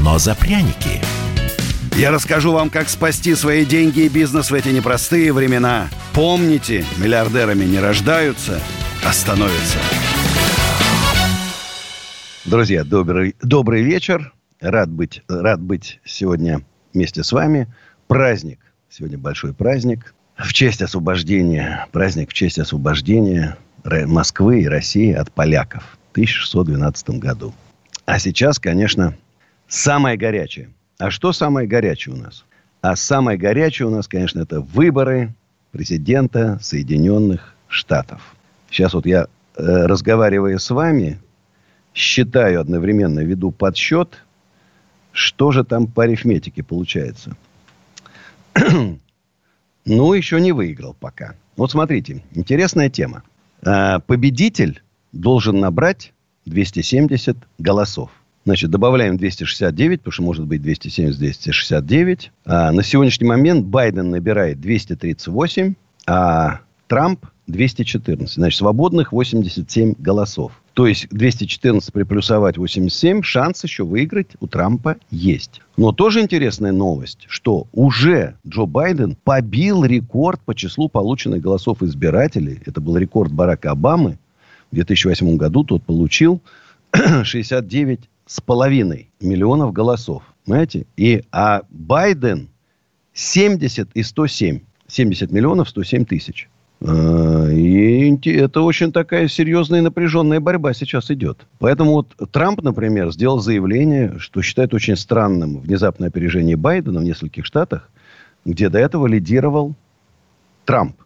но за пряники. Я расскажу вам, как спасти свои деньги и бизнес в эти непростые времена. Помните, миллиардерами не рождаются, а становятся. Друзья, добрый, добрый вечер. Рад быть, рад быть сегодня вместе с вами. Праздник. Сегодня большой праздник. В честь освобождения. Праздник в честь освобождения Москвы и России от поляков в 1612 году. А сейчас, конечно, самое горячее. А что самое горячее у нас? А самое горячее у нас, конечно, это выборы президента Соединенных Штатов. Сейчас вот я, э, разговаривая с вами, считаю одновременно, веду подсчет, что же там по арифметике получается. ну, еще не выиграл пока. Вот смотрите, интересная тема. А, победитель должен набрать 270 голосов. Значит, добавляем 269, потому что может быть 270-269. А на сегодняшний момент Байден набирает 238, а Трамп 214. Значит, свободных 87 голосов. То есть 214 приплюсовать 87, шанс еще выиграть у Трампа есть. Но тоже интересная новость, что уже Джо Байден побил рекорд по числу полученных голосов избирателей. Это был рекорд Барака Обамы. В 2008 году тот получил 69 с половиной миллионов голосов. Понимаете? И, а Байден 70 и 107. 70 миллионов 107 тысяч. А, И это очень такая серьезная и напряженная борьба сейчас идет. Поэтому вот Трамп, например, сделал заявление, что считает очень странным внезапное опережение Байдена в нескольких штатах, где до этого лидировал Трамп.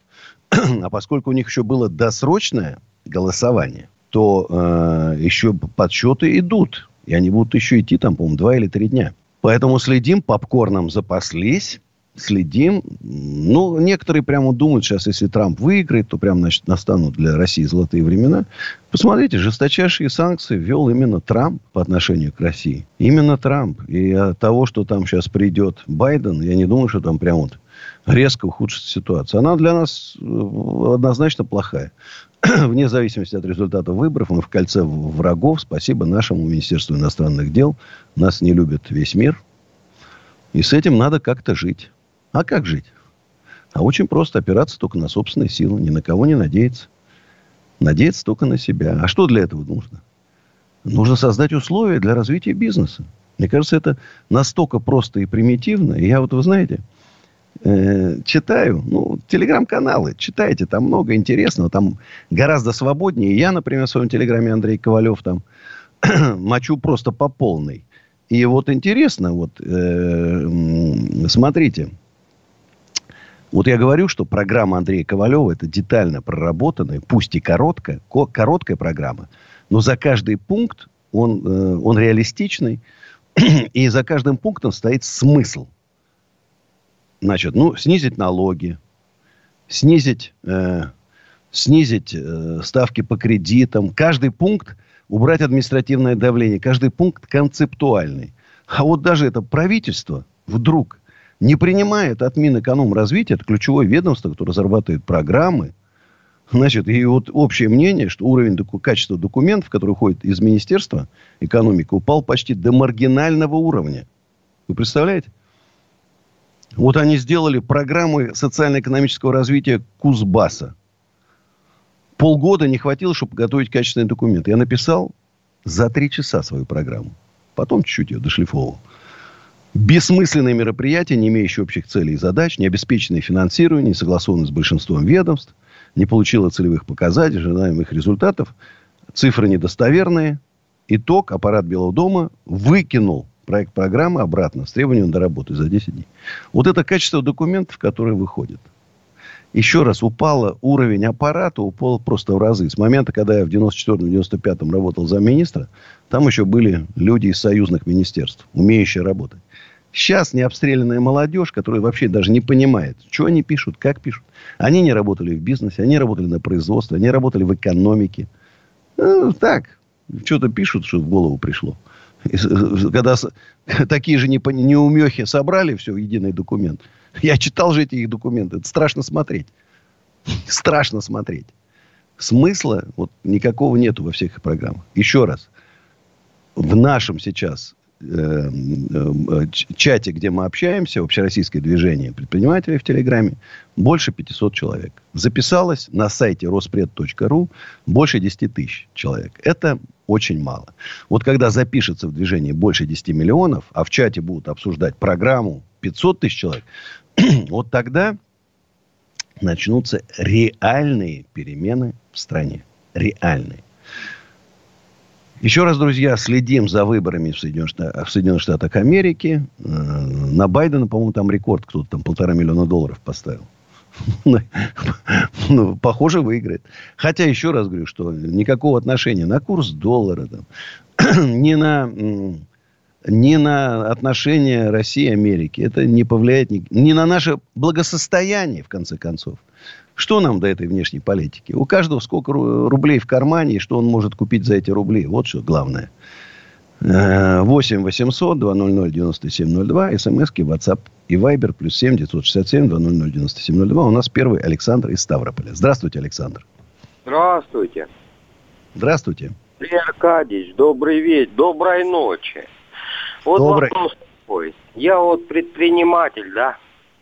А поскольку у них еще было досрочное голосование, то э, еще подсчеты идут. И они будут еще идти там, по-моему, два или три дня. Поэтому следим, попкорном запаслись. Следим. Ну, некоторые прямо думают, сейчас, если Трамп выиграет, то прям, значит, настанут для России золотые времена. Посмотрите, жесточайшие санкции ввел именно Трамп по отношению к России. Именно Трамп. И от того, что там сейчас придет Байден, я не думаю, что там прям вот резко ухудшится ситуация. Она для нас э, однозначно плохая. Вне зависимости от результатов выборов, мы в кольце врагов. Спасибо нашему Министерству иностранных дел. Нас не любит весь мир. И с этим надо как-то жить. А как жить? А очень просто опираться только на собственные силы. Ни на кого не надеяться. Надеяться только на себя. А что для этого нужно? Нужно создать условия для развития бизнеса. Мне кажется, это настолько просто и примитивно. И я вот, вы знаете, э, читаю, ну, телеграм-каналы, читайте, там много интересного, там гораздо свободнее. Я, например, в своем телеграме Андрей Ковалев там мочу просто по полной. И вот интересно, вот, э, смотрите, вот я говорю, что программа Андрея Ковалева это детально проработанная, пусть и короткая, ко- короткая программа, но за каждый пункт он, э, он реалистичный, и за каждым пунктом стоит смысл. Значит, ну, снизить налоги, снизить, э, снизить э, ставки по кредитам. Каждый пункт убрать административное давление. Каждый пункт концептуальный. А вот даже это правительство вдруг не принимает от Минэкономразвития, это ключевое ведомство, которое разрабатывает программы, Значит, и вот общее мнение, что уровень доку- качества документов, который уходит из Министерства экономики, упал почти до маргинального уровня. Вы представляете? Вот они сделали программы социально-экономического развития Кузбасса. Полгода не хватило, чтобы готовить качественные документы. Я написал за три часа свою программу. Потом чуть-чуть ее дошлифовал. Бессмысленные мероприятия, не имеющие общих целей и задач, не обеспеченные финансированием, не согласованные с большинством ведомств, не получила целевых показателей, ожидаемых результатов, цифры недостоверные. Итог, аппарат Белого дома выкинул проект программы обратно с требованием доработать за 10 дней. Вот это качество документов, которые выходят. Еще раз, упало уровень аппарата, упал просто в разы. С момента, когда я в 94-95 работал замминистра, там еще были люди из союзных министерств, умеющие работать. Сейчас необстрелянная молодежь, которая вообще даже не понимает, что они пишут, как пишут. Они не работали в бизнесе, они работали на производстве, они работали в экономике. Ну, так, что-то пишут, что в голову пришло. Когда такие же неумехи собрали все в единый документ. Я читал же эти их документы. Это страшно смотреть. Страшно смотреть. Смысла вот никакого нету во всех программах. Еще раз. В нашем сейчас Э, э, чате, где мы общаемся, общероссийское движение предпринимателей в Телеграме, больше 500 человек. Записалось на сайте роспред.ру больше 10 тысяч человек. Это очень мало. Вот когда запишется в движение больше 10 миллионов, а в чате будут обсуждать программу 500 тысяч человек, вот тогда начнутся реальные перемены в стране. Реальные. Еще раз, друзья, следим за выборами в Соединенных, Штатах, в Соединенных Штатах Америки. Э, на Байдена, по-моему, там рекорд. Кто-то там полтора миллиона долларов поставил. Ну, похоже, выиграет. Хотя, еще раз говорю, что никакого отношения на курс доллара, там, ни, на, ни на отношения России и Америки. Это не повлияет ни, ни на наше благосостояние, в конце концов. Что нам до этой внешней политики? У каждого сколько рублей в кармане, и что он может купить за эти рубли. Вот что главное. 8 800 200 9702. СМСки, WhatsApp и Viber. Плюс 7 967 200 9702. У нас первый Александр из Ставрополя. Здравствуйте, Александр. Здравствуйте. Здравствуйте. Андрей Аркадьевич, добрый вечер, доброй ночи. Вот Добрый. вопрос такой. Я вот предприниматель, да?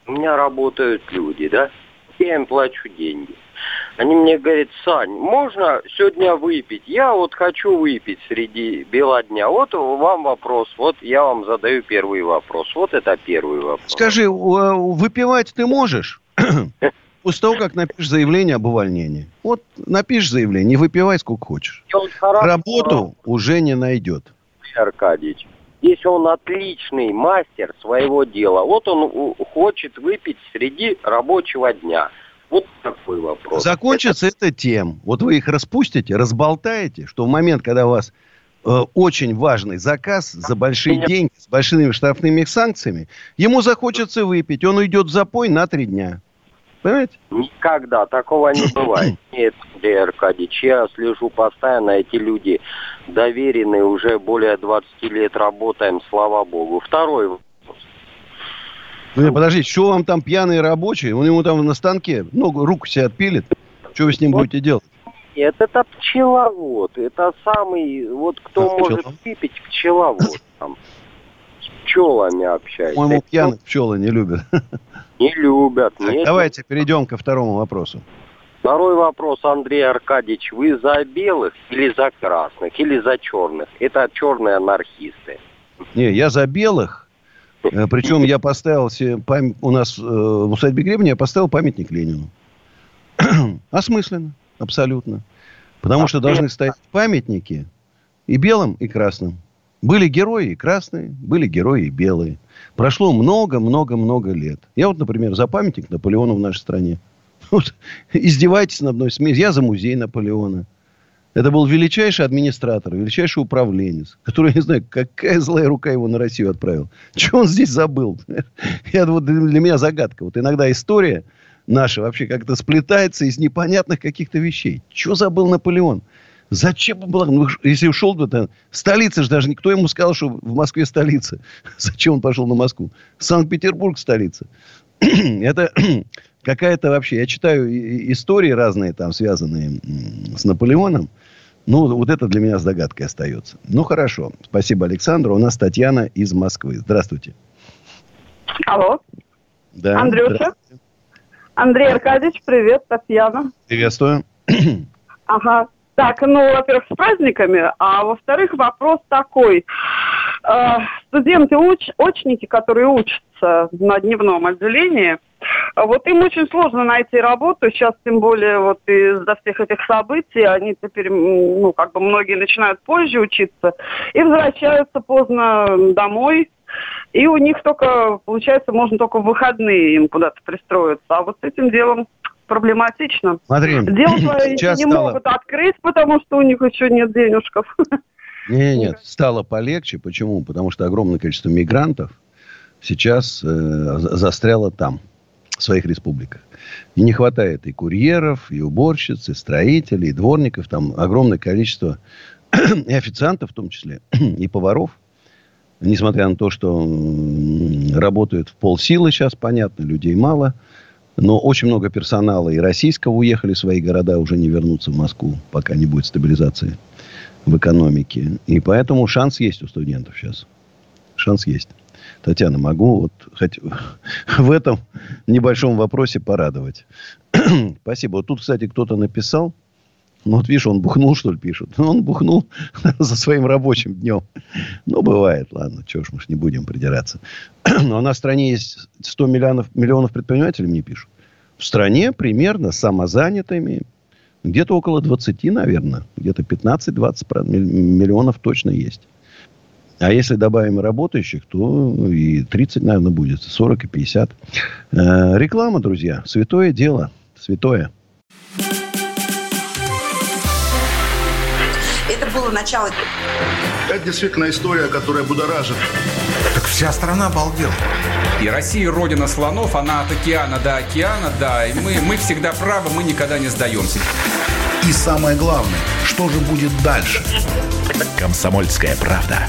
У меня работают люди, да? я им плачу деньги. Они мне говорят, Сань, можно сегодня выпить? Я вот хочу выпить среди бела дня. Вот вам вопрос. Вот я вам задаю первый вопрос. Вот это первый вопрос. Скажи, выпивать ты можешь? После того, как напишешь заявление об увольнении. Вот напишешь заявление, не выпивай сколько хочешь. Вот Работу уже не найдет. Аркадьевич, если он отличный мастер своего дела, вот он хочет выпить среди рабочего дня – вот такой вопрос. Закончится это... это тем, вот вы их распустите, разболтаете, что в момент, когда у вас э, очень важный заказ за большие Меня... деньги, с большими штрафными санкциями, ему захочется выпить, он уйдет в запой на три дня. Понимаете? Никогда такого не бывает. Нет, Андрей Аркадьевич, я слежу постоянно, эти люди доверенные, уже более 20 лет работаем, слава богу. Второй ну, подождите, что вам там пьяные рабочие? Он ему там на станке ногу, руку себе отпилит. Что вы с ним вот. будете делать? Нет, это пчеловод. Это самый, вот кто а, может пчеловод? выпить, пчеловод. Там, с пчелами общается. По-моему, пьяных пчелы не любят. Не любят. Так, давайте перейдем ко второму вопросу. Второй вопрос, Андрей Аркадьевич. Вы за белых или за красных, или за черных? Это черные анархисты. Не, я за белых, Причем я поставил себе пам... у нас э, в усадьбе Гребня я поставил памятник Ленину. Осмысленно, абсолютно. Потому что должны стоять памятники и белым, и красным. Были герои и красные, были герои и белые. Прошло много-много-много лет. Я вот, например, за памятник Наполеону в нашей стране. Вот, издевайтесь над мной, смейтесь. Я за музей Наполеона. Это был величайший администратор, величайший управленец, который, не знаю, какая злая рука его на Россию отправил. Что он здесь забыл? Это вот для меня загадка. Вот иногда история наша вообще как-то сплетается из непонятных каких-то вещей. Что забыл Наполеон? Зачем он был? Ну, если ушел, то столица же даже никто ему сказал, что в Москве столица. Зачем он пошел на Москву? Санкт-Петербург столица. Это какая-то вообще... Я читаю истории разные там, связанные с Наполеоном. Ну, вот это для меня с догадкой остается. Ну, хорошо. Спасибо, Александру. У нас Татьяна из Москвы. Здравствуйте. Алло. Да. Андрюша. Андрей Аркадьевич, привет, Татьяна. Приветствую. Ага. Так, ну, во-первых, с праздниками, а во-вторых, вопрос такой. Э, студенты, уч, очники, которые учатся на дневном отделении, вот им очень сложно найти работу. Сейчас, тем более, вот из-за всех этих событий, они теперь, ну, как бы многие начинают позже учиться и возвращаются поздно домой. И у них только, получается, можно только в выходные им куда-то пристроиться. А вот с этим делом проблематично. Смотри, Дело свое не стало... могут открыть, потому что у них еще нет денежков. Нет, нет, стало полегче. Почему? Потому что огромное количество мигрантов сейчас э, застряла там, в своих республиках. И не хватает и курьеров, и уборщиц, и строителей, и дворников. Там огромное количество и официантов в том числе, и поваров. Несмотря на то, что работают в полсилы сейчас, понятно, людей мало. Но очень много персонала и российского уехали в свои города, уже не вернутся в Москву, пока не будет стабилизации в экономике. И поэтому шанс есть у студентов сейчас. Шанс есть. Татьяна, могу вот хоть в этом небольшом вопросе порадовать. Спасибо. Вот тут, кстати, кто-то написал. Ну, вот видишь, он бухнул, что ли, пишут. Ну, он бухнул за своим рабочим днем. Ну, бывает, ладно, чего ж мы ж не будем придираться. Но у нас в стране есть 100 миллионов, миллионов предпринимателей, мне пишут. В стране примерно самозанятыми где-то около 20, наверное. Где-то 15-20 миллионов точно есть. А если добавим работающих, то и 30, наверное, будет, 40 и 50. Э, реклама, друзья, святое дело, святое. Это было начало. Это действительно история, которая будоражит. Так вся страна обалдела. И Россия родина слонов, она от океана до океана, да. И мы, мы всегда правы, мы никогда не сдаемся. И самое главное, что же будет дальше? Комсомольская правда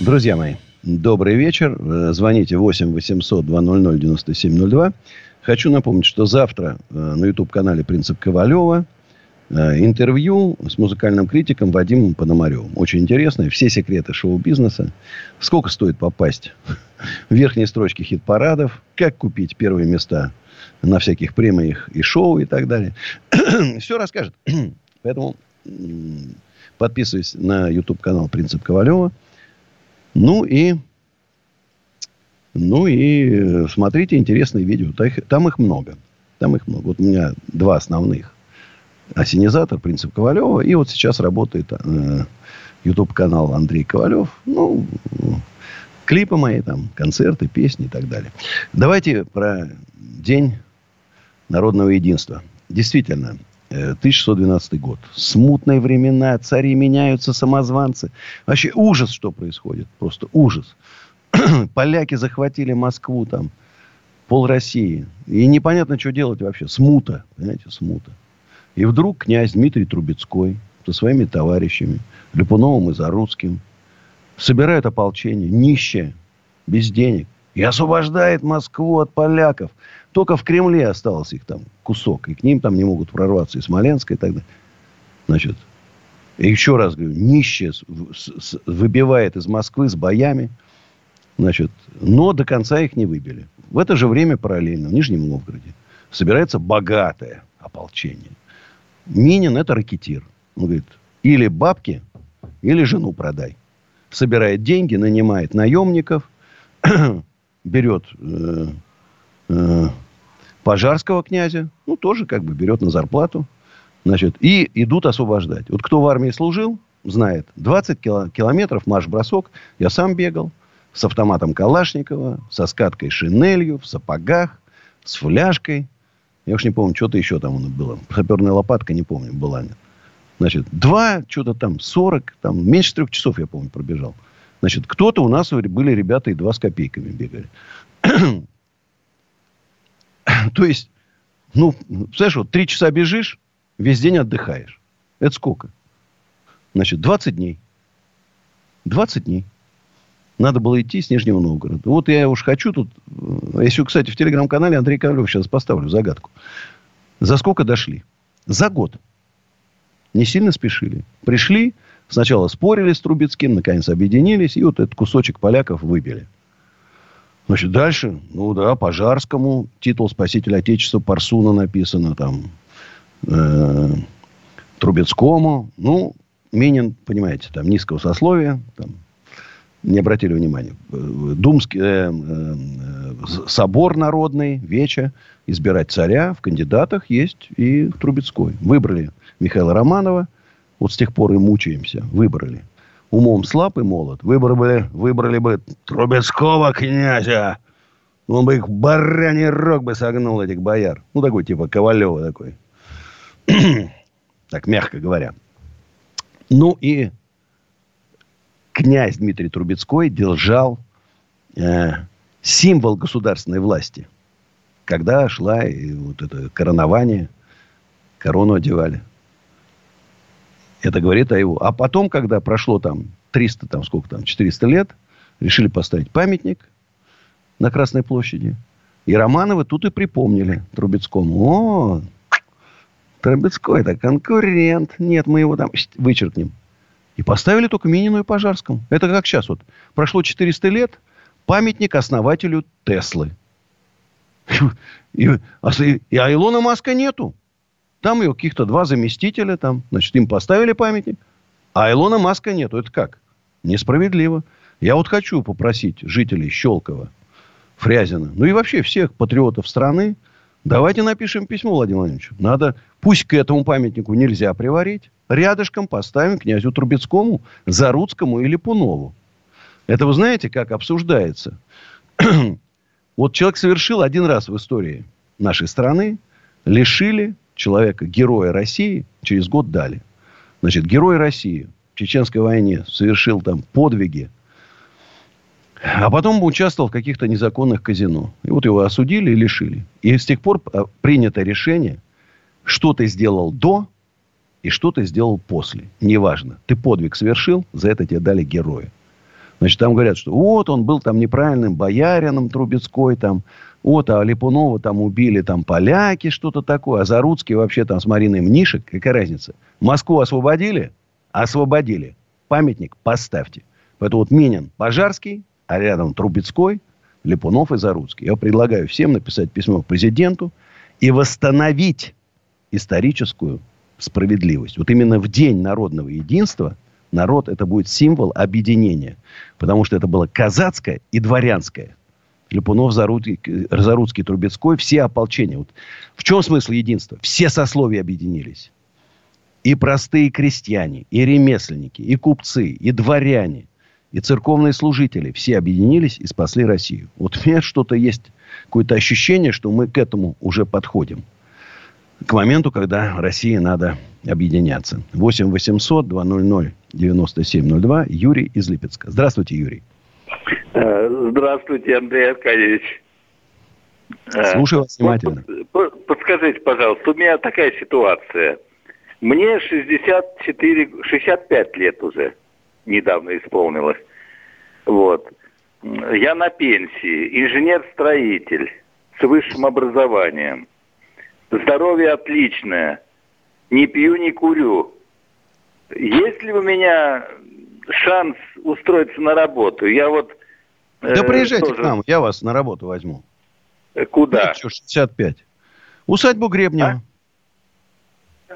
Друзья мои, добрый вечер. Э, звоните 8 800 200 9702. Хочу напомнить, что завтра э, на YouTube-канале «Принцип Ковалева» э, интервью с музыкальным критиком Вадимом Пономаревым. Очень интересное. Все секреты шоу-бизнеса. Сколько стоит попасть в верхние строчки хит-парадов. Как купить первые места на всяких премиях и шоу и так далее. Все расскажет. Поэтому подписывайтесь на YouTube-канал «Принцип Ковалева». Ну и, ну и э, смотрите интересные видео. Там их много. Там их много. Вот у меня два основных. Осенизатор, принцип Ковалева. И вот сейчас работает э, YouTube-канал Андрей Ковалев. Ну, клипы мои, там, концерты, песни и так далее. Давайте про День народного единства. Действительно, 1612 год. Смутные времена, цари меняются, самозванцы. Вообще ужас, что происходит. Просто ужас. Поляки захватили Москву там, пол России. И непонятно, что делать вообще. Смута. Понимаете, смута. И вдруг князь Дмитрий Трубецкой со своими товарищами, Липуновым и Зарусским, собирает ополчение, нищее, без денег, и освобождает Москву от поляков. Только в Кремле остался их там кусок. И к ним там не могут прорваться и Смоленска и так далее. Значит, еще раз говорю, нищие выбивает из Москвы с боями. Значит, но до конца их не выбили. В это же время параллельно в Нижнем Новгороде собирается богатое ополчение. Минин это ракетир. Он говорит, или бабки, или жену продай. Собирает деньги, нанимает наемников, берет э, э, пожарского князя, ну, тоже как бы берет на зарплату, значит, и идут освобождать. Вот кто в армии служил, знает, 20 кило, километров марш-бросок, я сам бегал, с автоматом Калашникова, со скаткой шинелью, в сапогах, с фляжкой. Я уж не помню, что-то еще там было. Саперная лопатка, не помню, была. Значит, два, что-то там, 40, там, меньше трех часов, я помню, пробежал. Значит, кто-то у нас были ребята и два с копейками бегали. То есть, ну, знаешь, вот три часа бежишь, весь день отдыхаешь. Это сколько? Значит, 20 дней. 20 дней. Надо было идти с Нижнего Новгорода. Вот я уж хочу тут... Э, Если, кстати, в телеграм-канале Андрей Ковалев сейчас поставлю загадку. За сколько дошли? За год. Не сильно спешили. Пришли, Сначала спорили с Трубецким, наконец объединились, и вот этот кусочек поляков выбили. Значит, дальше, ну да, Пожарскому титул «Спаситель Отечества» Парсуна написано там. Э, Трубецкому. Ну, Минин, понимаете, там низкого сословия. Там, Не обратили внимания. Думский э, э, собор народный, Веча, избирать царя. В кандидатах есть и Трубецкой. Выбрали Михаила Романова. Вот с тех пор и мучаемся. Выбрали. Умом слаб и молод. Выбрали, выбрали бы Трубецкого князя. Он бы их бараний рог бы согнул, этих бояр. Ну, такой типа Ковалева такой. так, мягко говоря. Ну и князь Дмитрий Трубецкой держал э, символ государственной власти. Когда шла и вот это коронование, корону одевали. Это говорит о его. А потом, когда прошло там 300, там сколько там, 400 лет, решили поставить памятник на Красной площади. И Романовы тут и припомнили Трубецкому. О, Трубецкой это конкурент. Нет, мы его там вычеркнем. И поставили только Минину и Пожарскому. Это как сейчас вот. Прошло 400 лет, памятник основателю Теслы. И, а, и, а Илона Маска нету. Там ее каких-то два заместителя, там, значит, им поставили памятник. А Илона Маска нету. Это как? Несправедливо. Я вот хочу попросить жителей Щелкова, Фрязина, ну и вообще всех патриотов страны, давайте напишем письмо Владимиру Владимировичу. Надо, пусть к этому памятнику нельзя приварить, рядышком поставим князю Трубецкому, Заруцкому или Пунову. Это вы знаете, как обсуждается? вот человек совершил один раз в истории нашей страны, лишили человека, героя России, через год дали. Значит, герой России в Чеченской войне совершил там подвиги, а потом участвовал в каких-то незаконных казино. И вот его осудили и лишили. И с тех пор а, принято решение, что ты сделал до и что ты сделал после. Неважно. Ты подвиг совершил, за это тебе дали героя. Значит, там говорят, что вот он был там неправильным боярином Трубецкой, там, вот, а Липунова там убили там поляки, что-то такое. А Заруцкий вообще там с Мариной Мнишек. Какая разница? Москву освободили? Освободили. Памятник поставьте. Поэтому вот Минин, Пожарский, а рядом Трубецкой, Липунов и Заруцкий. Я предлагаю всем написать письмо президенту и восстановить историческую справедливость. Вот именно в День народного единства народ это будет символ объединения. Потому что это было казацкое и дворянское Липунов, Заруцкий, Трубецкой, все ополчения. Вот в чем смысл единства? Все сословия объединились. И простые крестьяне, и ремесленники, и купцы, и дворяне, и церковные служители. Все объединились и спасли Россию. Вот у меня что-то есть, какое-то ощущение, что мы к этому уже подходим. К моменту, когда России надо объединяться. 8 800 200 9702. Юрий из Липецка. Здравствуйте, Юрий. Э, здравствуйте, Андрей Аркадьевич. Э, Слушаю вас внимательно. Подскажите, пожалуйста, у меня такая ситуация. Мне 64, 65 лет уже недавно исполнилось. Вот. Я на пенсии, инженер-строитель с высшим образованием. Здоровье отличное. Не пью, не курю. Есть ли у меня шанс устроиться на работу? Я вот да э, приезжайте тоже... к нам, я вас на работу возьму. Э, куда? 65. Усадьбу Гребнева. А?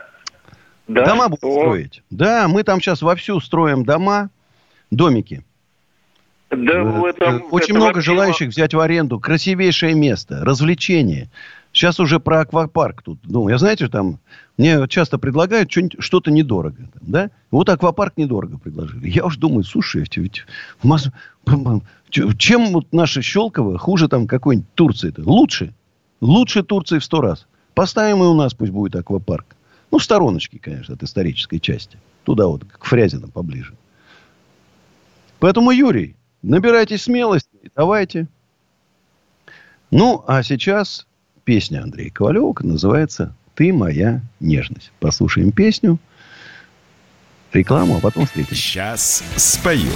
Да? Дома будем О. строить. Да, мы там сейчас вовсю строим дома, домики. Да, в этом, Очень это много вообще... желающих взять в аренду. Красивейшее место, развлечение. Сейчас уже про аквапарк тут. Ну, я знаете, там мне часто предлагают что-то недорого. Да? Вот аквапарк недорого предложили. Я уж думаю, слушай, ведь Мос... чем вот наша Щелково хуже там какой-нибудь Турции? -то? Лучше. Лучше Турции в сто раз. Поставим и у нас пусть будет аквапарк. Ну, в стороночке, конечно, от исторической части. Туда вот, к Фрязинам поближе. Поэтому, Юрий, набирайте смелости давайте. Ну, а сейчас песня Андрея Ковалева называется «Ты моя нежность». Послушаем песню, рекламу, а потом встретимся. Сейчас спою.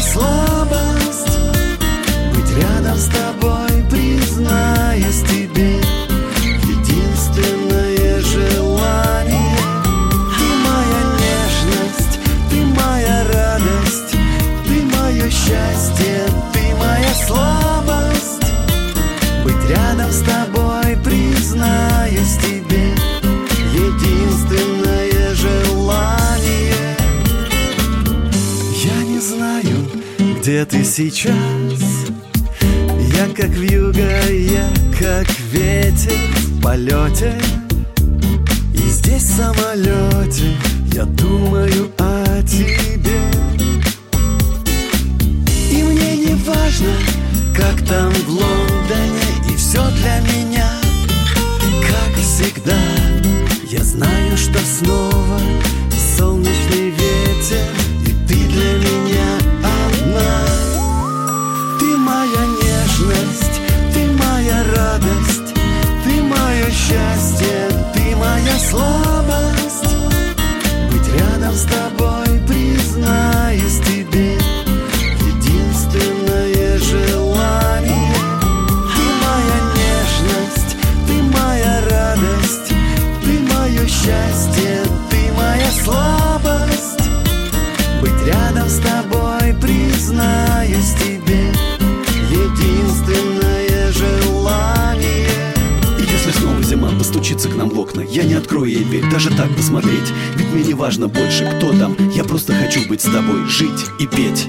Ты где ты сейчас. Я как вьюга, я как ветер в полете. И здесь в самолете я думаю о тебе. И мне не важно, как там в Лондоне И все для меня, как всегда Я знаю, что снова Я не открою ей дверь, даже так посмотреть. Ведь мне не важно больше, кто там. Я просто хочу быть с тобой, жить и петь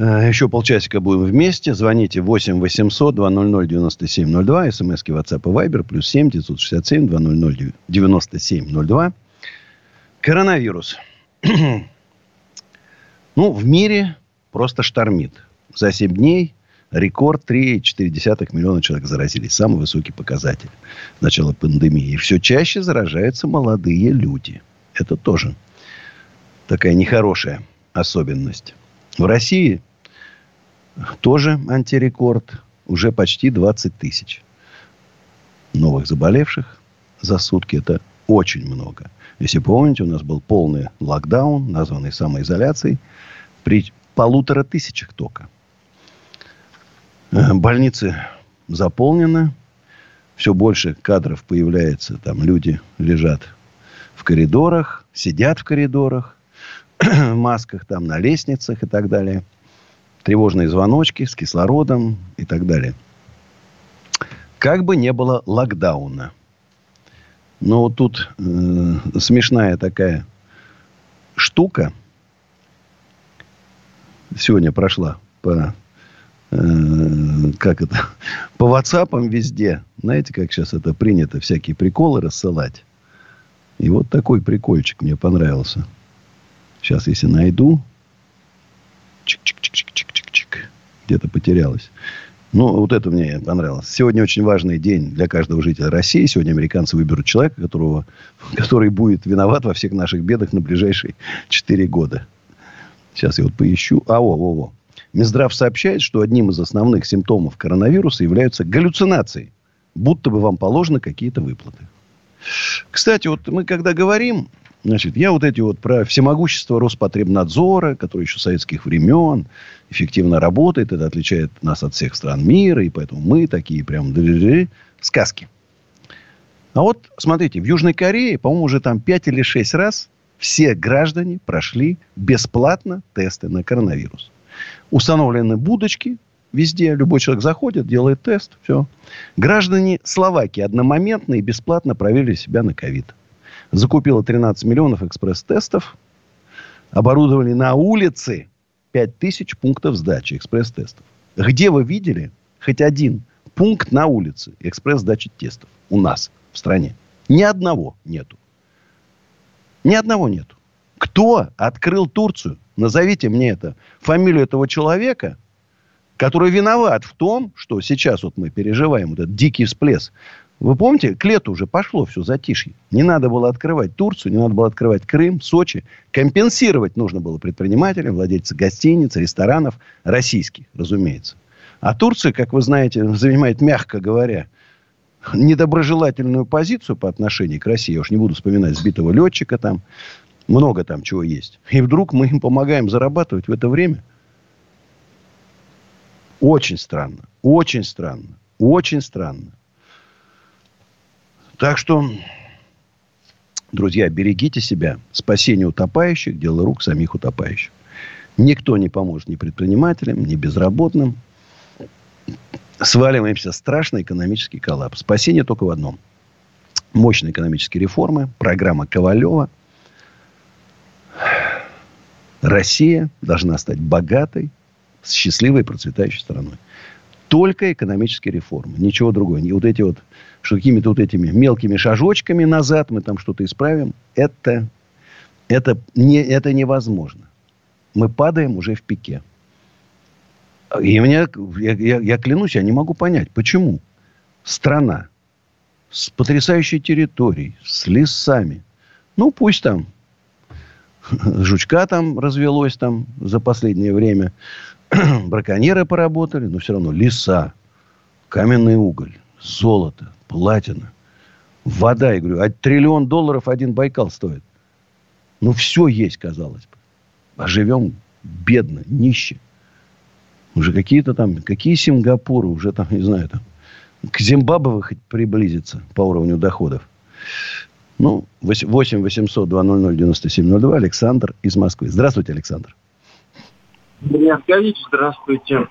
еще полчасика будем вместе. Звоните 8 800 200 9702. СМСки WhatsApp и Viber. Плюс 7 967 200 9702. Коронавирус. ну, в мире просто штормит. За 7 дней рекорд 3,4 миллиона человек заразились. Самый высокий показатель с начала пандемии. И все чаще заражаются молодые люди. Это тоже такая нехорошая особенность. В России тоже антирекорд. Уже почти 20 тысяч новых заболевших за сутки. Это очень много. Если помните, у нас был полный локдаун, названный самоизоляцией, при полутора тысячах только. Э, Больницы заполнены. Все больше кадров появляется. Там люди лежат в коридорах, сидят в коридорах, в масках, там на лестницах и так далее. Тревожные звоночки с кислородом и так далее. Как бы не было локдауна. Но вот тут э, смешная такая штука. Сегодня прошла по э, как это, по ватсапам везде. Знаете, как сейчас это принято, всякие приколы рассылать. И вот такой прикольчик мне понравился. Сейчас, если найду. Где-то потерялось. Ну, вот это мне понравилось. Сегодня очень важный день для каждого жителя России. Сегодня американцы выберут человека, которого, который будет виноват во всех наших бедах на ближайшие 4 года. Сейчас я вот поищу. А, во, во, во. Минздрав сообщает, что одним из основных симптомов коронавируса являются галлюцинации. Будто бы вам положены какие-то выплаты. Кстати, вот мы когда говорим, значит, я вот эти вот про всемогущество Роспотребнадзора, который еще советских времен эффективно работает, это отличает нас от всех стран мира, и поэтому мы такие прям сказки. А вот, смотрите, в Южной Корее, по-моему, уже там 5 или 6 раз все граждане прошли бесплатно тесты на коронавирус. Установлены будочки везде. Любой человек заходит, делает тест. Все. Граждане Словакии одномоментно и бесплатно проверили себя на ковид. Закупила 13 миллионов экспресс-тестов. Оборудовали на улице 5000 пунктов сдачи экспресс-тестов. Где вы видели хоть один пункт на улице экспресс-сдачи тестов у нас в стране? Ни одного нету. Ни одного нету. Кто открыл Турцию? Назовите мне это. Фамилию этого человека, который виноват в том, что сейчас вот мы переживаем вот этот дикий всплеск. Вы помните, к лету уже пошло все затишье. Не надо было открывать Турцию, не надо было открывать Крым, Сочи. Компенсировать нужно было предпринимателям, владельцам гостиниц, ресторанов, российских, разумеется. А Турция, как вы знаете, занимает, мягко говоря, недоброжелательную позицию по отношению к России. Я уж не буду вспоминать сбитого летчика там. Много там чего есть. И вдруг мы им помогаем зарабатывать в это время. Очень странно. Очень странно. Очень странно. Так что, друзья, берегите себя. Спасение утопающих – дело рук самих утопающих. Никто не поможет ни предпринимателям, ни безработным сваливаемся в страшный экономический коллапс. Спасение только в одном. Мощные экономические реформы, программа Ковалева. Россия должна стать богатой, счастливой, процветающей страной. Только экономические реформы. Ничего другого. Не вот эти вот, что какими-то вот этими мелкими шажочками назад мы там что-то исправим. Это, это, не, это невозможно. Мы падаем уже в пике. И меня, я, я, я клянусь, я не могу понять, почему страна с потрясающей территорией, с лесами, ну, пусть там жучка там развелось там за последнее время, браконьеры поработали, но все равно леса, каменный уголь, золото, платина, вода, я говорю, а триллион долларов один Байкал стоит. Ну, все есть, казалось бы. А живем бедно, нище. Уже какие-то там, какие Сингапуры, уже там, не знаю, там, к Зимбабве хоть приблизиться по уровню доходов. Ну, 8 800 200 9702. Александр из Москвы. Здравствуйте, Александр. Меня Аркадьевич, здравствуйте.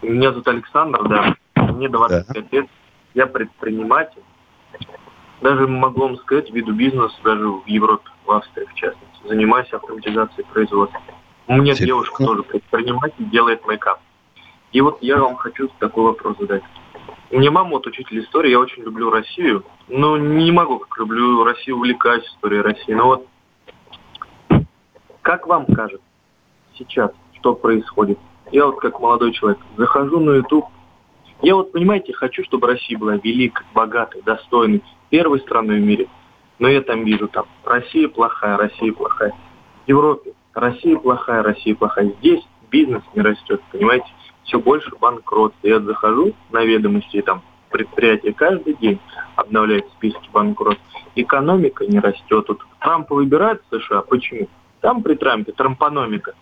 Меня зовут Александр, да. Мне 25 да. лет. Я предприниматель. Даже могу вам сказать, веду бизнес даже в Европе, в Австрии в частности. Занимаюсь автоматизацией производства. У меня Серьезно? девушка тоже предприниматель, делает мейкап. И вот я вам хочу такой вопрос задать. Меня мама вот учитель истории, я очень люблю Россию, но не могу, как люблю Россию, увлекаюсь историей России. Но вот как вам кажется сейчас, что происходит? Я вот как молодой человек захожу на YouTube, я вот, понимаете, хочу, чтобы Россия была великой, богатой, достойной, первой страной в мире. Но я там вижу, там, Россия плохая, Россия плохая. В Европе Россия плохая, Россия плохая. Здесь бизнес не растет, понимаете? все больше банкротств. Я захожу на ведомости, там предприятие каждый день обновляет списки банкротств. Экономика не растет. Тут Трампа выбирает в США. Почему? Там при Трампе трампономика.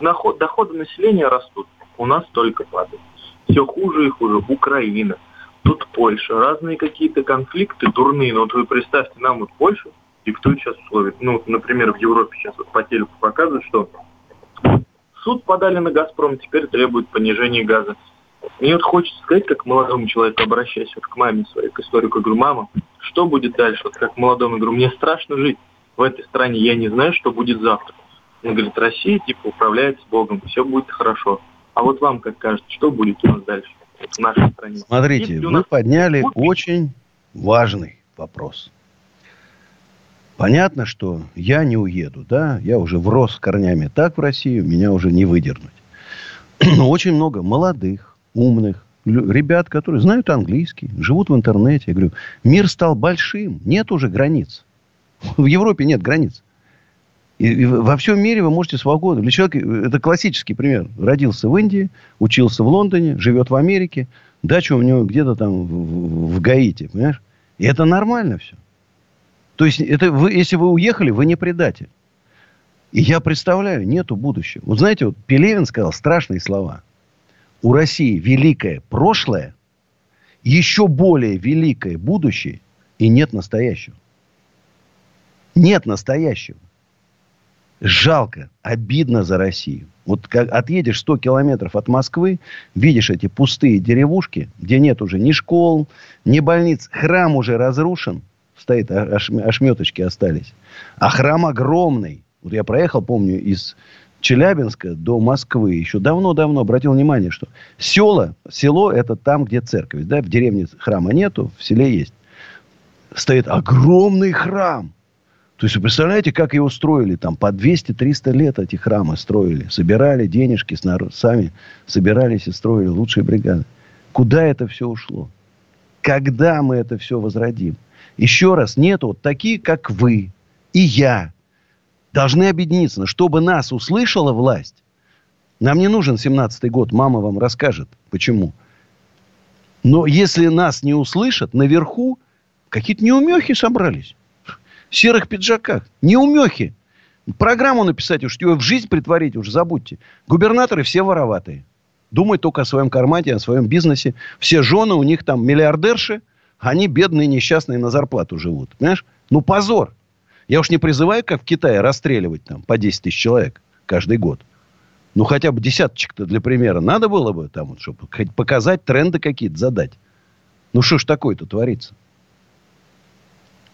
Доход, доходы населения растут. У нас только падает. Все хуже и хуже. Украина. Тут Польша. Разные какие-то конфликты дурные. Но вот вы представьте, нам вот Польша диктует сейчас условия. Ну, например, в Европе сейчас вот по телеку показывают, что суд подали на «Газпром», теперь требуют понижения газа. Мне вот хочется сказать, как молодому человеку, обращаясь вот к маме своей, к историку, говорю, мама, что будет дальше? Вот как молодому, говорю, мне страшно жить в этой стране, я не знаю, что будет завтра. Он говорит, Россия типа управляет с Богом, все будет хорошо. А вот вам как кажется, что будет у нас дальше в нашей стране? Смотрите, вы нас... подняли очень важный вопрос. Понятно, что я не уеду, да, я уже врос корнями так в Россию, меня уже не выдернуть. Но очень много молодых, умных ребят, которые знают английский, живут в интернете. Я говорю, мир стал большим, нет уже границ. В Европе нет границ. И, и во всем мире вы можете свободу. Или человек, это классический пример. Родился в Индии, учился в Лондоне, живет в Америке, дача у него где-то там в, в Гаити, понимаешь? И это нормально все. То есть, это вы, если вы уехали, вы не предатель. И я представляю, нету будущего. Вот знаете, вот Пелевин сказал страшные слова. У России великое прошлое, еще более великое будущее, и нет настоящего. Нет настоящего. Жалко, обидно за Россию. Вот как отъедешь 100 километров от Москвы, видишь эти пустые деревушки, где нет уже ни школ, ни больниц. Храм уже разрушен. Стоит, ошметочки остались. А храм огромный. Вот я проехал, помню, из Челябинска до Москвы еще давно-давно обратил внимание, что села, село это там, где церковь. Да? В деревне храма нету, в селе есть. Стоит огромный храм. То есть, вы представляете, как его строили? Там по 200-300 лет эти храмы строили. Собирали денежки, сами собирались и строили лучшие бригады. Куда это все ушло? Когда мы это все возродим? Еще раз, нету вот такие, как вы и я, должны объединиться, чтобы нас услышала власть. Нам не нужен 17-й год, мама вам расскажет, почему. Но если нас не услышат, наверху какие-то неумехи собрались. В серых пиджаках. Неумехи. Программу написать уж, ее в жизнь притворить уж, забудьте. Губернаторы все вороватые. Думают только о своем кармате, о своем бизнесе. Все жены у них там миллиардерши, они бедные, несчастные на зарплату живут. Понимаешь? Ну, позор. Я уж не призываю, как в Китае, расстреливать там по 10 тысяч человек каждый год. Ну, хотя бы десяточек-то для примера надо было бы, там, вот, чтобы показать тренды какие-то, задать. Ну, что ж такое-то творится?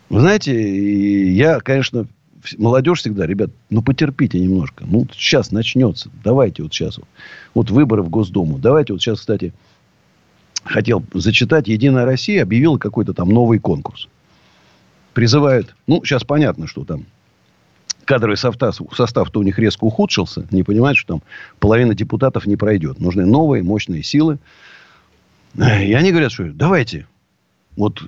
Вы знаете, я, конечно, молодежь всегда, ребят, ну, потерпите немножко. Ну, сейчас начнется. Давайте вот сейчас. Вот, вот выборы в Госдуму. Давайте вот сейчас, кстати, хотел зачитать. Единая Россия объявила какой-то там новый конкурс призывают, ну, сейчас понятно, что там кадровый состав, состав-то у них резко ухудшился. Не понимают, что там половина депутатов не пройдет. Нужны новые, мощные силы. И они говорят, что давайте, вот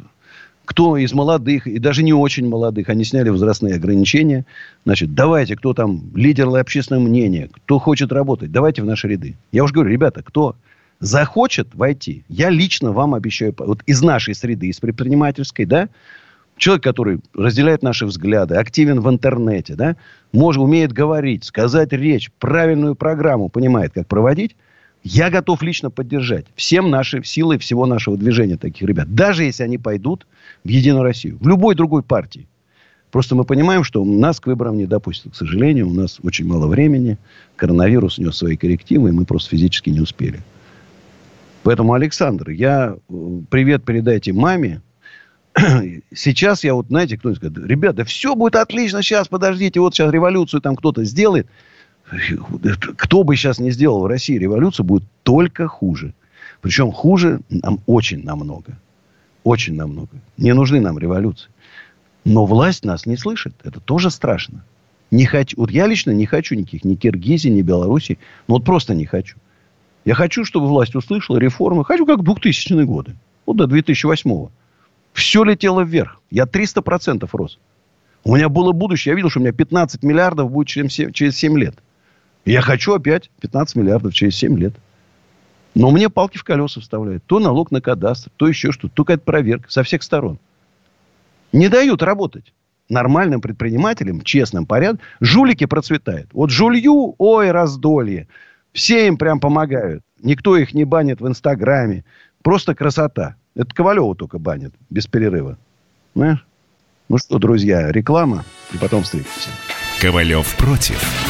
кто из молодых, и даже не очень молодых, они сняли возрастные ограничения. Значит, давайте, кто там лидер общественного мнения, кто хочет работать, давайте в наши ряды. Я уже говорю, ребята, кто захочет войти, я лично вам обещаю, вот из нашей среды, из предпринимательской, да, человек, который разделяет наши взгляды, активен в интернете, да, может, умеет говорить, сказать речь, правильную программу, понимает, как проводить, я готов лично поддержать всем наши силы всего нашего движения таких ребят. Даже если они пойдут в Единую Россию. В любой другой партии. Просто мы понимаем, что нас к выборам не допустят. К сожалению, у нас очень мало времени. Коронавирус нес свои коррективы, и мы просто физически не успели. Поэтому, Александр, я э, привет передайте маме, сейчас я вот, знаете, кто нибудь говорит, ребята, все будет отлично, сейчас, подождите, вот сейчас революцию там кто-то сделает. Кто бы сейчас не сделал в России революцию, будет только хуже. Причем хуже нам очень намного. Очень намного. Не нужны нам революции. Но власть нас не слышит. Это тоже страшно. Не хочу, вот я лично не хочу никаких ни Киргизии, ни Белоруссии. Ну, вот просто не хочу. Я хочу, чтобы власть услышала реформы. Хочу, как 2000-е годы. Вот до 2008 -го. Все летело вверх. Я 300% рос. У меня было будущее. Я видел, что у меня 15 миллиардов будет через 7, через 7 лет. Я хочу опять 15 миллиардов через 7 лет. Но мне палки в колеса вставляют. То налог на кадастр, то еще что-то. То какая-то проверка со всех сторон. Не дают работать нормальным предпринимателям, честным порядком. Жулики процветают. Вот жулью, ой, раздолье. Все им прям помогают. Никто их не банит в Инстаграме. Просто красота. Это Ковалева только банит, без перерыва. Знаешь? Ну что, друзья, реклама, и потом встретимся. Ковалев против.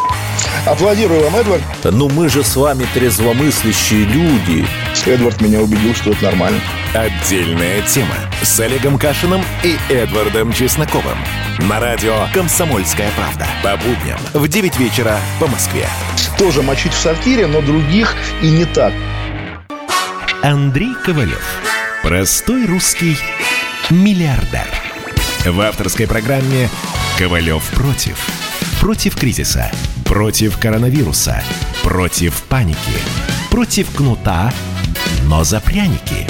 Аплодирую вам, Эдвард. Ну мы же с вами трезвомыслящие люди. Эдвард меня убедил, что это нормально. Отдельная тема с Олегом Кашиным и Эдвардом Чесноковым. На радио «Комсомольская правда». По будням в 9 вечера по Москве. Тоже мочить в сортире, но других и не так. Андрей Ковалев. Простой русский миллиардер. В авторской программе «Ковалев против». Против кризиса. Против коронавируса. Против паники. Против кнута, но за пряники.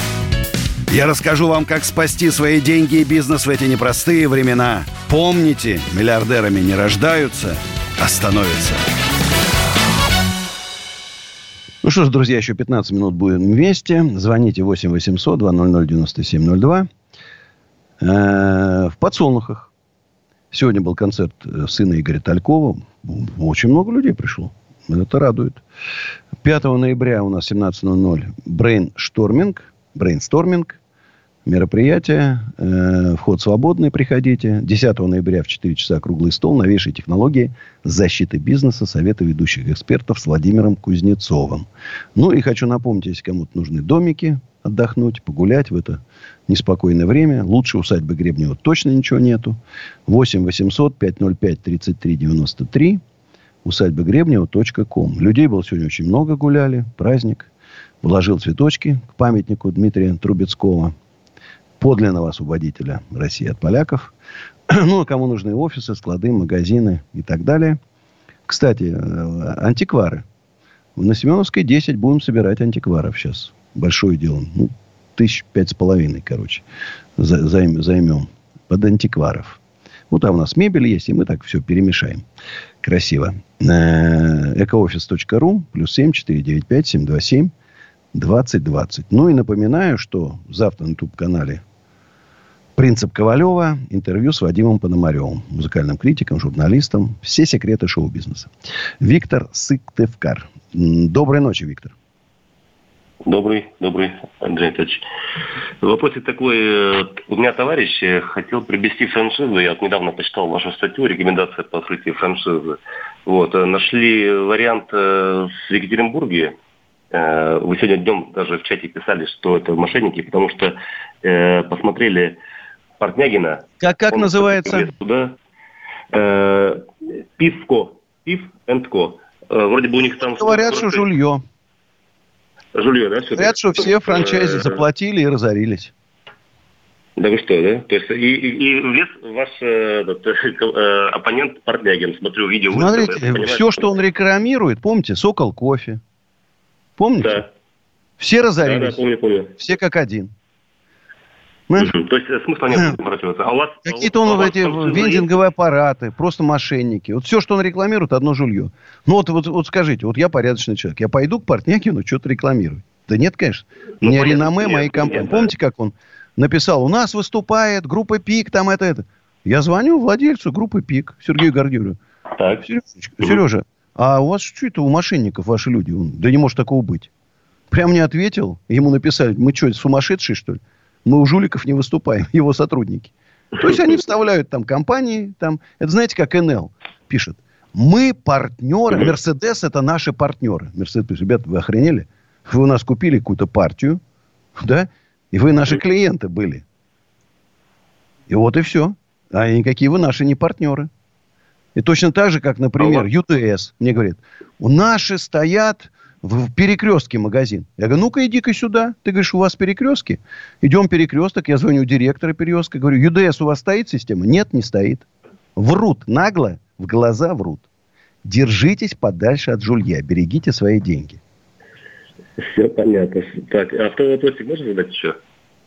Я расскажу вам, как спасти свои деньги и бизнес в эти непростые времена. Помните, миллиардерами не рождаются, а становятся. Ну что ж, друзья, еще 15 минут будем вместе. Звоните 8 800 200 9702. В подсолнухах. Сегодня был концерт э, сына Игоря Талькова. Очень много людей пришло. Это радует. 5 ноября у нас 17.00 брейншторминг. Брейнсторминг мероприятие. Э, вход свободный, приходите. 10 ноября в 4 часа круглый стол. Новейшие технологии защиты бизнеса. Советы ведущих экспертов с Владимиром Кузнецовым. Ну и хочу напомнить, если кому-то нужны домики, отдохнуть, погулять в это неспокойное время. Лучше усадьбы Гребнева точно ничего нету. 8 800 505 33 93 усадьба Гребнева.ком. Людей было сегодня очень много, гуляли. Праздник. Вложил цветочки к памятнику Дмитрия Трубецкого подлинного освободителя России от поляков. ну, а кому нужны офисы, склады, магазины и так далее. Кстати, э, антиквары. На Семеновской 10 будем собирать антикваров сейчас. Большое дело. Ну, тысяч пять с половиной, короче, займем под антикваров. Ну, там у нас мебель есть, и мы так все перемешаем. Красиво. Экоофис.ру плюс семь четыре девять пять семь два семь двадцать двадцать. Ну и напоминаю, что завтра на YouTube-канале Принцип Ковалева. Интервью с Вадимом Пономаревым. Музыкальным критиком, журналистом. Все секреты шоу-бизнеса. Виктор Сыктывкар. Доброй ночи, Виктор. Добрый, добрый, Андрей Анатольевич. Вопросик такой. Э, у меня товарищ э, хотел приобрести франшизу. Я вот недавно почитал вашу статью, рекомендация по открытию франшизы. Вот, э, нашли вариант в Екатеринбурге. Вы сегодня днем даже в чате писали, что это мошенники, потому что посмотрели Портнягина. Как, как называется? Туда. Пивко. Пив энд Ко. Вроде бы у них там... Говорят, что жулье. Жулье, да? Говорят, что все франчайзи э, заплатили и разорились. Да вы что, да? То есть и, и, и влез ваш э, э, оппонент Портнягин, смотрю видео. Смотрите, это, все, что он рекламирует, помните, Сокол кофе. Помните? Да. Все разорились. Да, да, помню, помню. Все как один. Угу. То есть э, смысла нет обращаться. А у вас... Какие-то он а эти вендинговые есть? аппараты, просто мошенники. Вот все, что он рекламирует, одно жулье. Ну вот, вот, вот скажите, вот я порядочный человек. Я пойду к Портнякину что-то рекламирую. Да нет, конечно. Ну, не реноме моей компании. Нет, Помните, как он написал, у нас выступает группа ПИК, там это, это. Я звоню владельцу группы ПИК, Сергею Гордееву. Так. Сережечка, угу. Сережа, а у вас что это у мошенников ваши люди? Он, да не может такого быть. Прям не ответил. Ему написали, мы что, сумасшедшие, что ли? Мы у жуликов не выступаем, его сотрудники. То есть они вставляют там компании, там, это знаете, как НЛ пишет. Мы партнеры, Мерседес это наши партнеры. Мерседес ребята, вы охренели? Вы у нас купили какую-то партию, да, и вы наши клиенты были. И вот и все. А никакие вы наши не партнеры. И точно так же, как, например, ЮТС мне говорит, у наши стоят в перекрестке магазин. Я говорю, ну-ка иди-ка сюда. Ты говоришь, у вас перекрестки? Идем перекресток. Я звоню директора перекрестка. Говорю, ЮДС у вас стоит система? Нет, не стоит. Врут нагло, в глаза врут. Держитесь подальше от жулья. Берегите свои деньги. Все понятно. Так, а второй вопросик можно задать еще?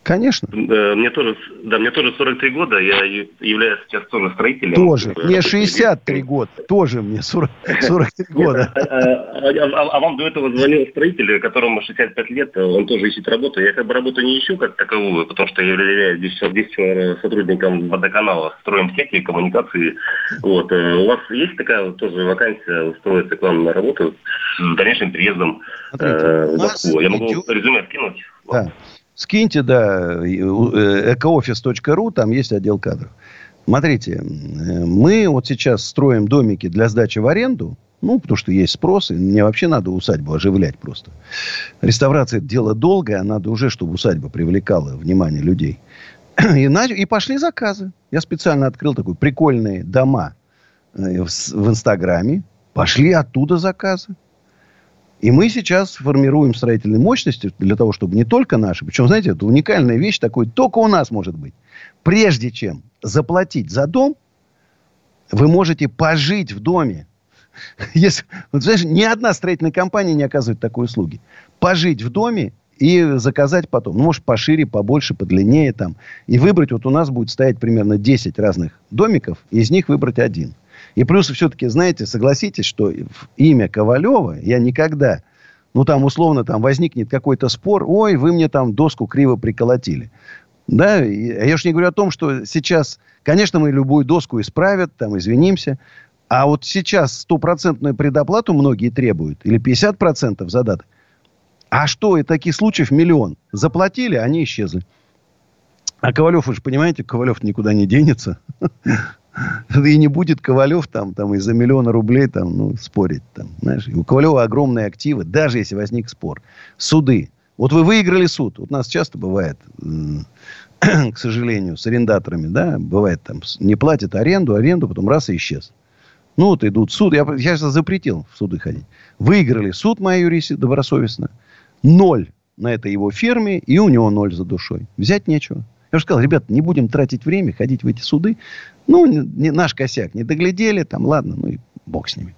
Конечно. Мне тоже, да, мне тоже 43 года, я являюсь сейчас тоже строителем. Тоже. Мне 63 года, тоже мне 40, 43 года. А, а, а, а вам до этого звонил строитель, которому 65 лет, он тоже ищет работу. Я как бы работу не ищу как таковую, потому что я являюсь здесь, сотрудником водоканала, строим сети, коммуникации. Вот. Э, у вас есть такая тоже вакансия устроиться к вам на работу с дальнейшим э, в Москву? Я могу резюме скинуть? Да. Скиньте, да, экоофис.ру, там есть отдел кадров. Смотрите, мы вот сейчас строим домики для сдачи в аренду, ну, потому что есть спрос, и мне вообще надо усадьбу оживлять просто. Реставрация – это дело долгое, а надо уже, чтобы усадьба привлекала внимание людей. И, нач... и пошли заказы. Я специально открыл такой прикольные дома э, в, в Инстаграме. Пошли оттуда заказы. И мы сейчас формируем строительные мощности для того, чтобы не только наши, причем, знаете, это уникальная вещь, такой только у нас может быть. Прежде чем заплатить за дом, вы можете пожить в доме. Если, вот, знаешь, ни одна строительная компания не оказывает такой услуги. Пожить в доме и заказать потом. Ну, может, пошире, побольше, подлиннее там. И выбрать, вот у нас будет стоять примерно 10 разных домиков, из них выбрать один. И плюс все-таки, знаете, согласитесь, что имя Ковалева я никогда, ну, там, условно, там возникнет какой-то спор, ой, вы мне там доску криво приколотили. Да, я уж не говорю о том, что сейчас, конечно, мы любую доску исправят, там, извинимся, а вот сейчас стопроцентную предоплату многие требуют, или 50% задаток. А что, и таких случаев миллион. Заплатили, они исчезли. А Ковалев, вы же понимаете, Ковалев никуда не денется. И не будет Ковалев там, там из-за миллиона рублей там, ну, спорить. Там, знаешь. у Ковалева огромные активы, даже если возник спор. Суды. Вот вы выиграли суд. Вот у нас часто бывает, к сожалению, с арендаторами, да, бывает там, не платят аренду, аренду, потом раз и исчез. Ну, вот идут суд. Я, я запретил в суды ходить. Выиграли суд мои юристы добросовестно ноль на этой его ферме, и у него ноль за душой. Взять нечего. Я уже сказал, ребята, не будем тратить время, ходить в эти суды. Ну, не, не, наш косяк не доглядели, там, ладно, ну и бог с ними.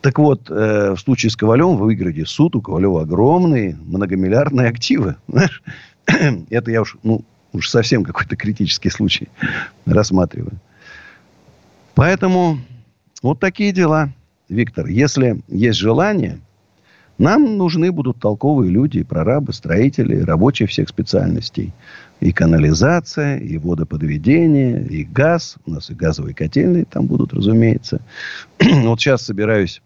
Так вот, э, в случае с Ковалем вы выиграете суд, у Ковалева огромные многомиллиардные активы. Знаешь? Это я уж, ну, уж совсем какой-то критический случай рассматриваю. Поэтому вот такие дела, Виктор. Если есть желание, нам нужны будут толковые люди, прорабы, строители, рабочие всех специальностей. И канализация, и водоподведение, и газ. У нас и газовые котельные там будут, разумеется. вот сейчас собираюсь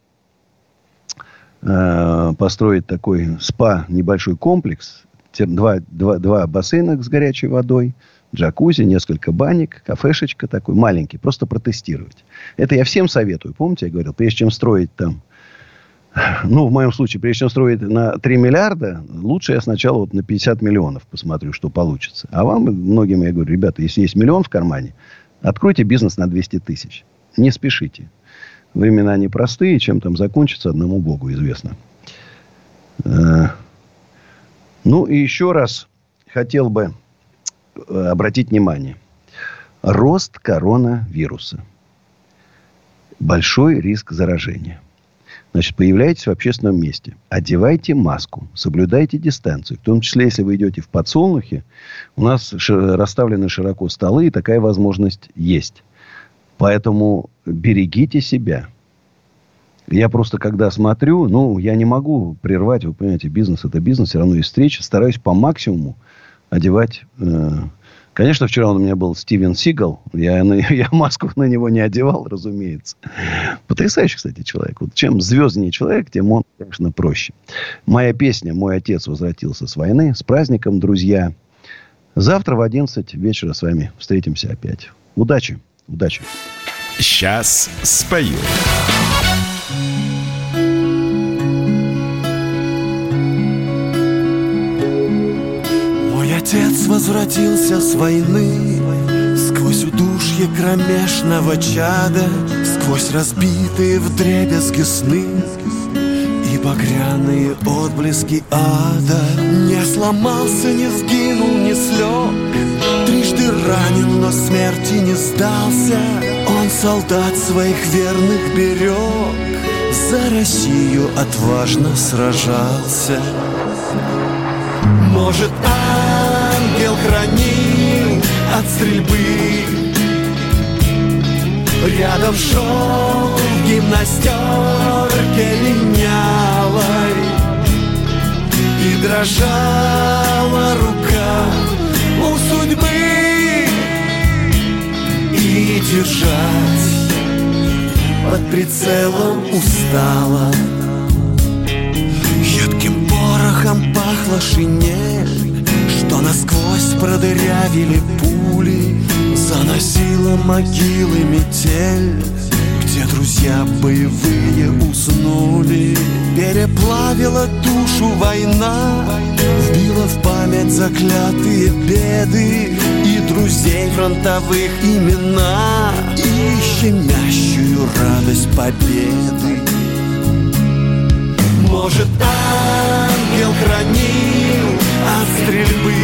э, построить такой спа, небольшой комплекс. Два, два, два бассейна с горячей водой, джакузи, несколько банек, кафешечка такой маленький, просто протестировать. Это я всем советую. Помните, я говорил, прежде чем строить там ну, в моем случае, прежде чем строить на 3 миллиарда, лучше я сначала вот на 50 миллионов посмотрю, что получится. А вам, многим я говорю, ребята, если есть миллион в кармане, откройте бизнес на 200 тысяч. Не спешите. Времена непростые, чем там закончится, одному Богу известно. Э, ну, и еще раз хотел бы э, обратить внимание. Рост коронавируса. Большой риск заражения – Значит, появляетесь в общественном месте. Одевайте маску. Соблюдайте дистанцию. В том числе, если вы идете в подсолнухе, у нас расставлены широко столы, и такая возможность есть. Поэтому берегите себя. Я просто, когда смотрю, ну, я не могу прервать, вы понимаете, бизнес это бизнес, все равно есть встреча. Стараюсь по максимуму одевать э, Конечно, вчера у меня был Стивен Сигал. Я, я маску на него не одевал, разумеется. Потрясающий, кстати, человек. Вот чем звезднее человек, тем он, конечно, проще. Моя песня «Мой отец возвратился с войны». С праздником, друзья. Завтра в 11 вечера с вами встретимся опять. Удачи. Удачи. Сейчас спою. Отец возвратился с войны. Сквозь удушье кромешного чада Сквозь разбитые в дребезги сны И багряные отблески ада. Не сломался, не сгинул, не слег Трижды ранен, но смерти не сдался. Он солдат своих верных берег За Россию отважно сражался. Может, хранил от стрельбы. Рядом шел в гимнастерке линялой И дрожала рука у судьбы. И держать под прицелом устала. Едким порохом пахла шинель что насквозь продырявили пули Заносила могилы метель Где друзья боевые уснули. Переплавила душу война Вбила в память заклятые беды И друзей фронтовых имена И щемящую радость победы. Может, ангел хранил стрельбы.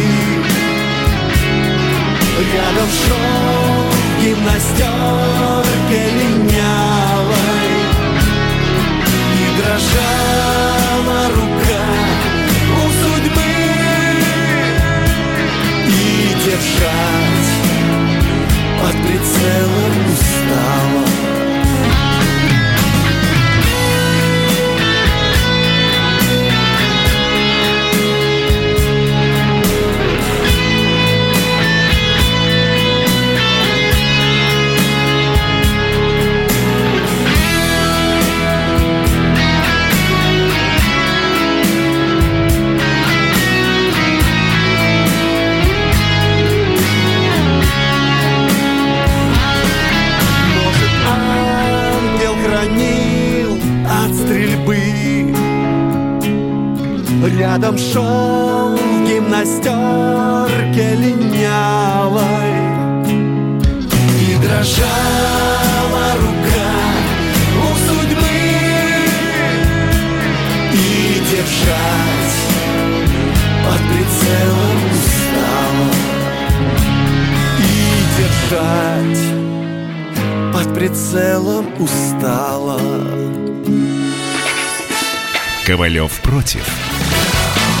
Рядом шел гимнастерке линявой. И дрожала рука у судьбы. И держать под прицелом устала Рядом шел в гимнастерке линявой И дрожала рука у судьбы. И держать под прицелом устала. И держать под прицелом устала. Ковалев против.